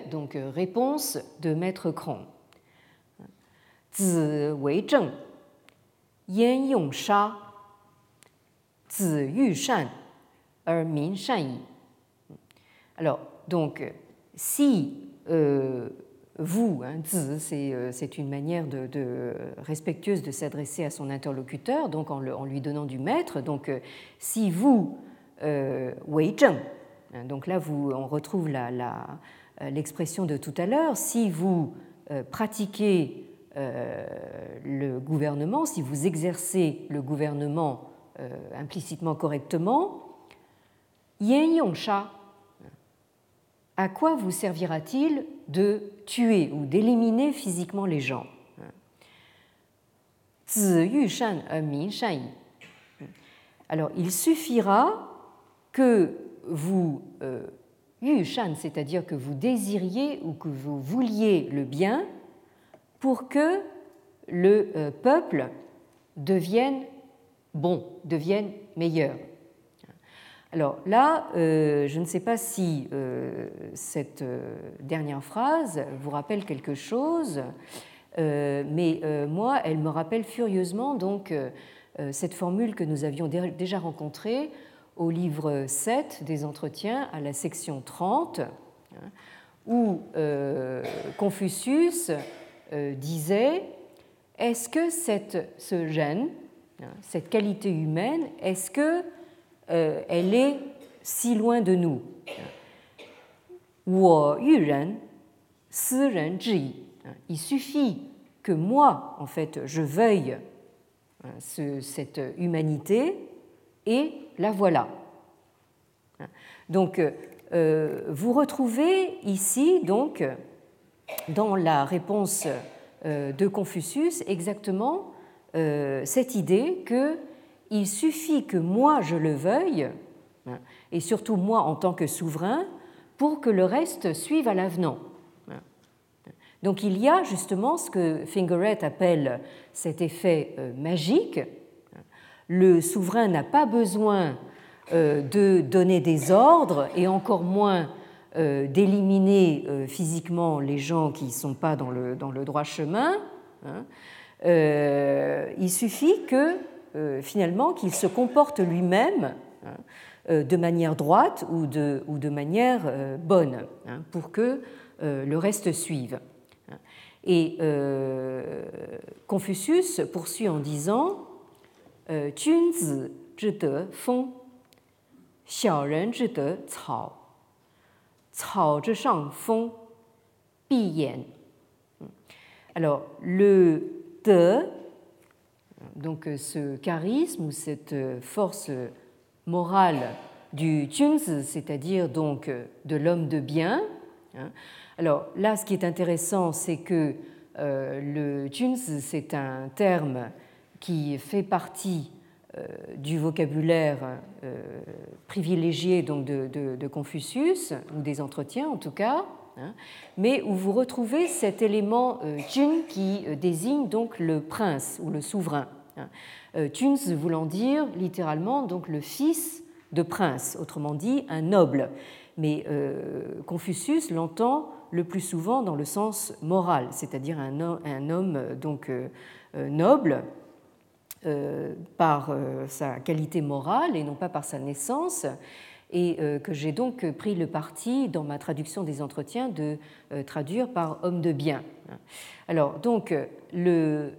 donc réponse de maître Krong. Zi wei zheng, yan yong sha. Alors, donc, si euh, vous, hein, euh, c'est une manière de, respectueuse de s'adresser à son interlocuteur, donc en, lui donnant du maître. Donc, euh, si vous, euh, Wei Zheng, hein, donc là vous, on retrouve l'expression de tout à l'heure, si vous pratiquez le gouvernement, si vous exercez le gouvernement implicitement correctement, Yan Yongsha, à quoi vous servira-t-il de tuer ou d'éliminer physiquement les gens? Alors, il suffira que vous euh, c'est-à-dire que vous désiriez ou que vous vouliez le bien, pour que le euh, peuple devienne bon, devienne meilleur. Alors là, euh, je ne sais pas si euh, cette euh, dernière phrase vous rappelle quelque chose, mais moi, elle me rappelle furieusement donc cette formule que nous avions déjà rencontrée au livre 7 des entretiens à la section 30, hein, où Confucius disait est-ce que ce gène, hein, cette qualité humaine, est-ce que euh, elle est si loin de nous. Il suffit que moi, en fait, je veuille hein, cette humanité et la voilà. Donc, euh, vous retrouvez ici, donc, dans la réponse euh, de Confucius, exactement cette idée que il suffit que moi je le veuille, hein, et surtout moi en tant que souverain, pour que le reste suive à l'avenant. Hein. Donc il y a justement ce que Fingeret appelle cet effet euh, magique. Le souverain n'a pas besoin euh, de donner des ordres et encore moins euh, d'éliminer physiquement les gens qui ne sont pas dans le, dans le droit chemin. Hein. Il suffit que finalement qu'il se comporte lui-même hein, euh, de manière droite ou de, manière euh, bonne hein, pour que le reste suive. Et Confucius poursuit en disant. Alors, le de donc euh, ce charisme ou cette euh, force morale du Junzi, c'est-à-dire donc euh, de l'homme de bien. Hein. Alors là, ce qui est intéressant, c'est que le Junzi, c'est un terme qui fait partie du vocabulaire privilégié donc de, Confucius, ou des entretiens en tout cas, hein, mais où vous retrouvez cet élément Jun qui désigne donc le prince ou le souverain. Euh, Tuns voulant dire littéralement donc le fils de prince, autrement dit un noble. Mais euh, Confucius l'entend le plus souvent dans le sens moral, c'est-à-dire un, homme donc euh, noble par sa qualité morale et non pas par sa naissance. et que j'ai donc pris le parti, dans ma traduction des entretiens, de traduire par homme de bien. Alors, donc, le,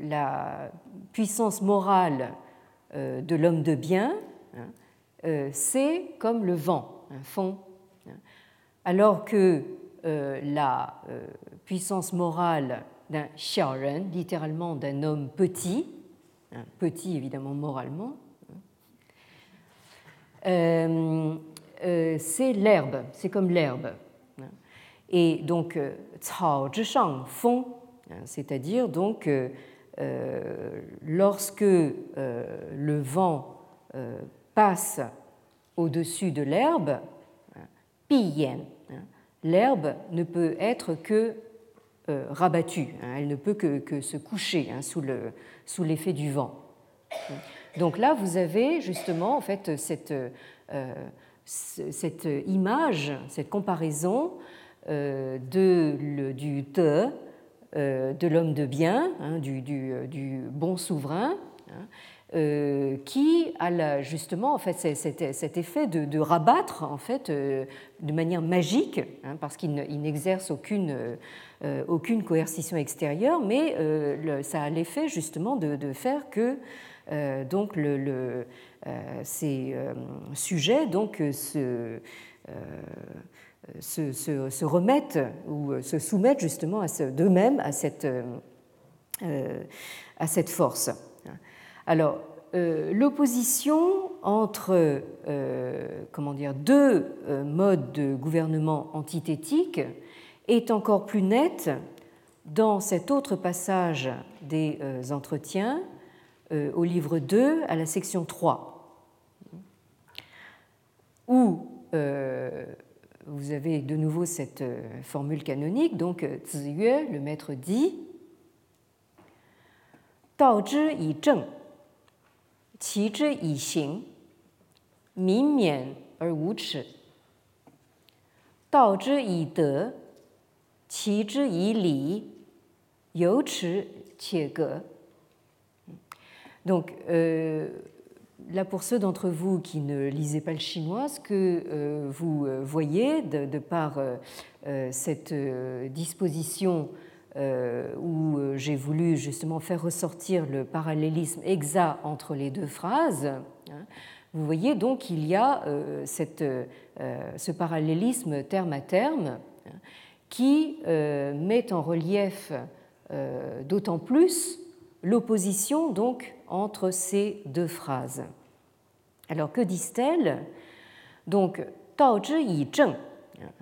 la puissance morale de l'homme de bien, hein, c'est comme le vent, un fond, hein. alors que la puissance morale d'un xiaoren, littéralement d'un homme petit, petit évidemment moralement, euh, euh, c'est l'herbe, c'est comme l'herbe. Et donc, euh, cao shang feng, c'est-à-dire donc lorsque le vent passe au-dessus de l'herbe, pi hein, l'herbe ne peut être que euh, rabattue, hein. elle ne peut que, se coucher hein, sous l'effet du vent. Donc là, vous avez justement en fait euh, cette image, cette comparaison euh, de, du te, de l'homme de bien, hein, du, du, bon souverain, euh, qui a justement en fait, cet, effet de, rabattre en fait, euh, de manière magique, hein, parce qu'il n'exerce aucune, euh, aucune coercition extérieure, mais ça a l'effet justement de, faire que donc le, ces sujets donc, se, se, remettent ou se soumettent justement d'eux-mêmes à cette, à cette force. Alors, euh, l'opposition entre euh, comment dire, deux euh, modes de gouvernement antithétiques est encore plus nette dans cet autre passage des entretiens au livre 2 à la section 3, où vous avez de nouveau cette euh, formule canonique, donc euh, Ziyue, le maître dit Tao zhi yi zheng, qi zhi yi xing, min mian er wu chi. Dao zhi yi de, qi zhi yi li, you chi qie ge. Donc, euh, là pour ceux d'entre vous qui ne lisez pas le chinois, ce que euh, vous euh, voyez de, par euh, cette disposition où j'ai voulu justement faire ressortir le parallélisme exact entre les deux phrases. Hein. Vous voyez donc qu'il y a ce parallélisme terme à terme hein, qui met en relief d'autant plus l'opposition donc entre ces deux phrases. Alors que disent-elles? Donc Tao yi zheng.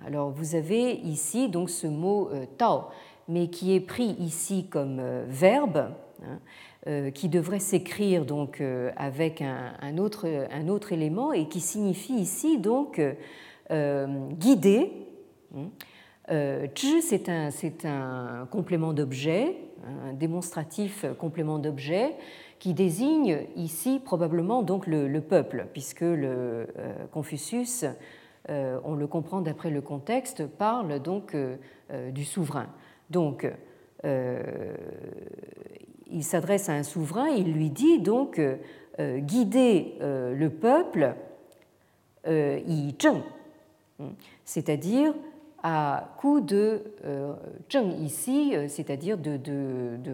Alors vous avez ici donc ce mot Tao mais qui est pris ici comme euh, verbe, hein, euh, qui devrait s'écrire donc euh, avec un, autre, un, autre, élément et qui signifie ici donc guider. Hein. c'est un, un, complément d'objet, un démonstratif complément d'objet qui désigne ici probablement donc le, peuple, puisque le Confucius, on le comprend d'après le contexte, parle donc du souverain. Donc, euh, il s'adresse à un souverain, il lui dit donc euh, guider euh, le peuple yi c'est-à-dire à coup de zheng ici, c'est-à-dire de,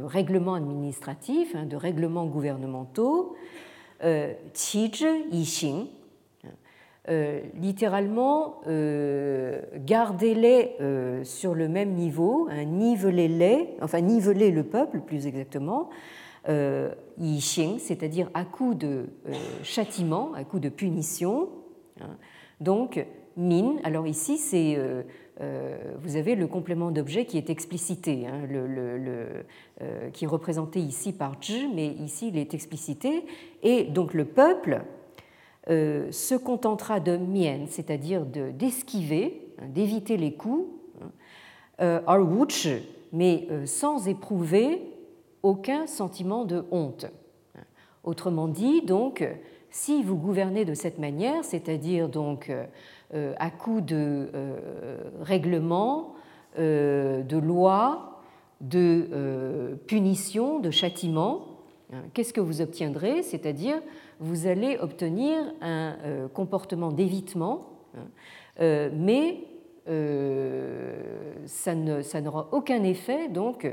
règlements administratifs, hein, de règlements gouvernementaux, qi zhi yi xing, euh, littéralement euh, gardez-les euh, sur le même niveau, hein, nivelez-les, enfin nivelez le peuple plus exactement, yixing, c'est-à-dire à coup de châtiment, à coup de punition. Hein. Donc, alors ici c'est vous avez le complément d'objet qui est explicité, hein, le, qui est représenté ici par zhi, mais ici il est explicité. Et donc le peuple, euh, se contentera de mien, c'est-à-dire d'esquiver, hein, d'éviter les coups, hein, euh, mais euh, sans éprouver aucun sentiment de honte. Autrement dit, donc, si vous gouvernez de cette manière, c'est-à-dire donc à coup de règlements, de lois, de punitions, de châtiments, Hein. Qu'est-ce que vous obtiendrez? C'est-à-dire, vous allez obtenir un comportement d'évitement, hein, mais ça n'aura aucun effet donc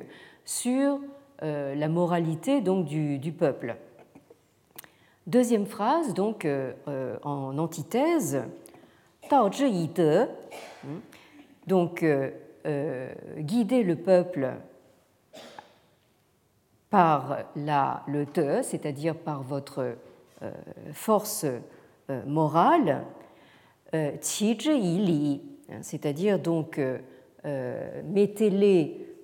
sur la moralité du, du peuple. Deuxième phrase, donc en antithèse, Tao Zhi donc euh, euh, guider le peuple par la, le te, c'est-à-dire par votre euh, force morale, qi li, hein, c'est-à-dire donc mettez,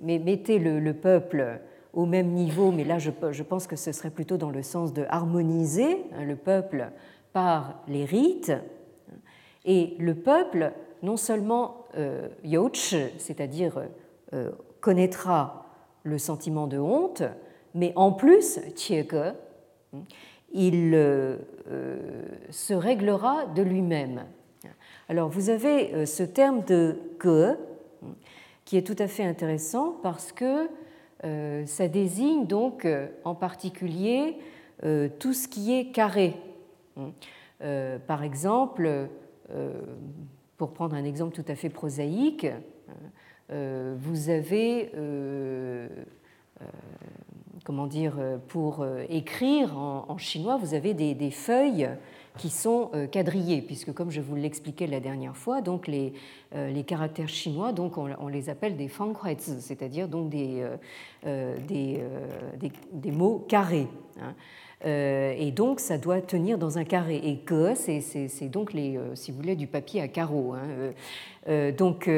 mettez le, le, peuple au même niveau, mais là je, je, pense que ce serait plutôt dans le sens de harmoniser hein, le peuple par les rites, et le peuple non seulement euh, c'est-à-dire euh, connaîtra le sentiment de honte, mais en plus, il euh, se réglera de lui-même. Alors vous avez euh, ce terme de ge qui est tout à fait intéressant parce que ça désigne donc en particulier tout ce qui est carré. Par exemple, pour prendre un exemple tout à fait prosaïque, euh, vous avez, euh, euh, comment dire, pour écrire en, chinois, vous avez des, feuilles qui sont quadrillées, puisque comme je vous l'expliquais la dernière fois, donc les, caractères chinois, donc on, les appelle des fanghuaizi, c'est-à-dire donc des, mots carrés. Hein. Euh, et donc, ça doit tenir dans un carré. Et que, c'est donc, les, euh, si vous voulez, du papier à carreaux. Hein. Euh, donc,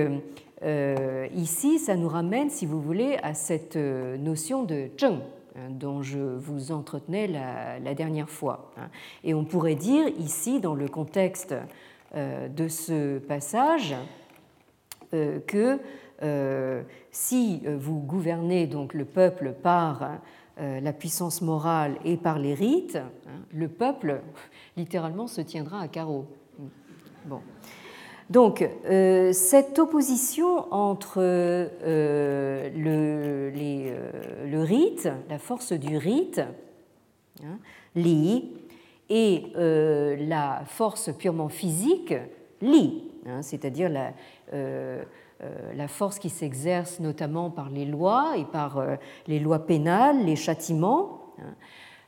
ici, ça nous ramène, si vous voulez, à cette notion de zheng hein, dont je vous entretenais la, dernière fois. Hein. Et on pourrait dire ici, dans le contexte de ce passage, que si vous gouvernez donc le peuple par la puissance morale et par les rites, hein, le peuple littéralement se tiendra à carreau. Bon. Donc, euh, cette opposition entre euh, le, rite, la force du rite, hein, li, et la force purement physique, li, hein, c'est-à-dire la, euh, la force qui s'exerce notamment par les lois et par euh, les lois pénales, les châtiments. Hein.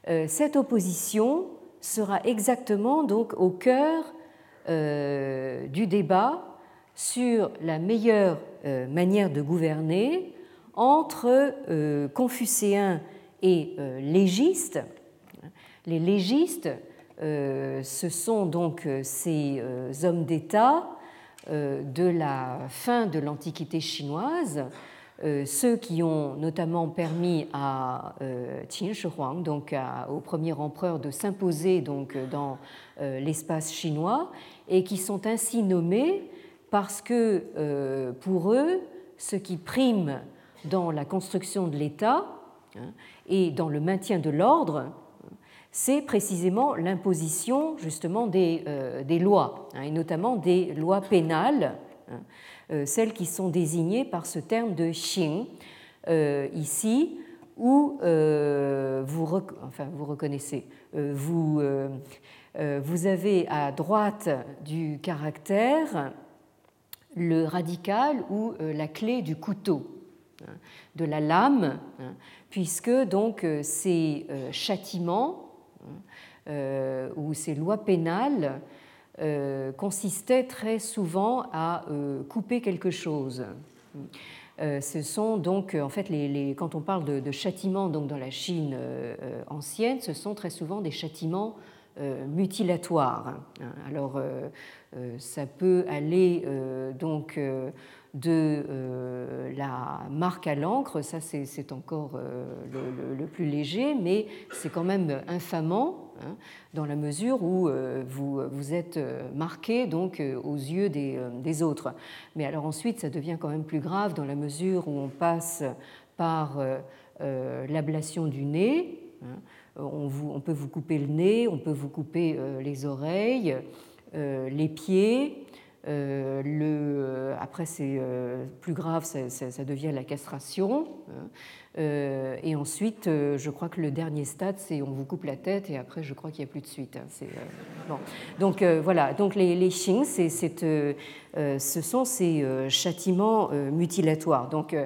Euh, cette opposition sera exactement donc au cœur du débat sur la meilleure manière de gouverner entre confucéens et légistes. Les légistes, ce sont donc ces hommes d'État euh, de la fin de l'Antiquité chinoise, euh, ceux qui ont notamment permis à euh, Qin Shi Huang, donc au premier empereur, de s'imposer donc dans l'espace chinois, et qui sont ainsi nommés parce que pour eux, ce qui prime dans la construction de l'État hein, et dans le maintien de l'ordre, c'est précisément l'imposition justement des, euh, lois, hein, et notamment des lois pénales, hein, euh, celles qui sont désignées par ce terme de xing euh, ici, où vous, vous reconnaissez, vous, vous avez à droite du caractère le radical ou la clé du couteau, hein, de la lame, puisque donc ces châtiments euh, où ces lois pénales euh, consistaient très souvent à euh, couper quelque chose. ce sont donc, en fait, quand on parle de, châtiments donc dans la Chine ancienne, ce sont très souvent des châtiments mutilatoires. Alors, ça peut aller donc de la marque à l'encre, ça c'est encore le, plus léger, mais c'est quand même infamant hein, dans la mesure où euh, vous, vous êtes marqué donc aux yeux des, autres. Mais alors ensuite, ça devient quand même plus grave dans la mesure où on passe par l'ablation du nez. Hein. On, peut vous couper le nez, on peut vous couper les oreilles, les pieds, Euh, après, c'est plus grave, ça, devient la castration. Hein. et ensuite, je crois que le dernier stade, c'est on vous coupe la tête et après, je crois qu'il n'y a plus de suite. Hein. bon. Donc voilà, donc les, les Xing, ce sont ces châtiments mutilatoires. Donc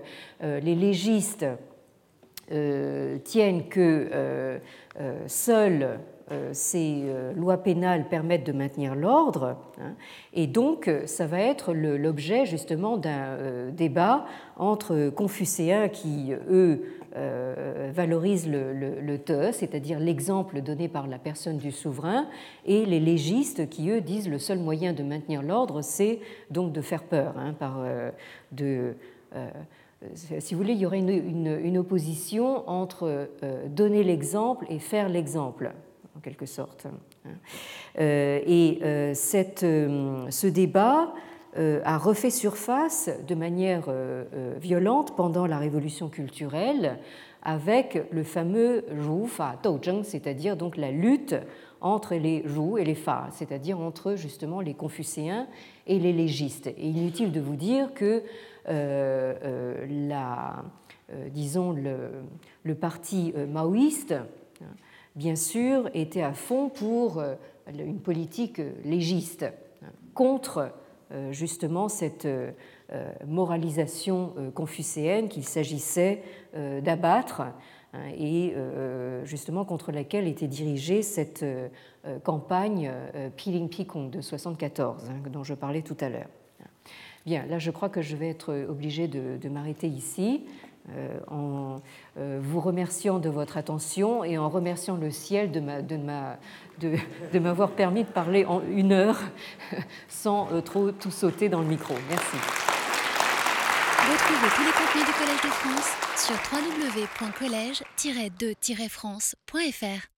les légistes tiennent que seuls euh, ces euh, lois pénales permettent de maintenir l'ordre. Hein, et donc, euh, ça va être l'objet justement d'un débat entre confucéens qui, eux, valorisent le, le, te, c'est-à-dire l'exemple donné par la personne du souverain, et les légistes qui, eux, disent le seul moyen de maintenir l'ordre, c'est donc de faire peur, hein, si vous voulez, il y aurait une opposition entre donner l'exemple et faire l'exemple en quelque sorte. Euh, et euh, cette, euh, ce débat a refait surface de manière violente pendant la révolution culturelle avec le fameux Zhu Fa Douzheng, c'est-à-dire donc la lutte entre les Zhu et les Fa, c'est-à-dire entre justement les confucéens et les légistes. Et inutile de vous dire que la, disons le, le parti maoïste bien sûr, était à fond pour euh, une politique légiste hein, contre euh, justement cette euh, moralisation confucéenne qu'il s'agissait d'abattre hein, et justement contre laquelle était dirigée cette campagne Piling Pikong de 74 hein, dont je parlais tout à l'heure. Bien, là je crois que je vais être obligé de m'arrêter ici. Euh, en euh, vous remerciant de votre attention et en remerciant le ciel de, m'avoir de, permis de parler en une heure sans euh, trop tout sauter dans le micro. Merci. Retrouvez tous les contenus du Collège de France sur www.colège-2-france.fr.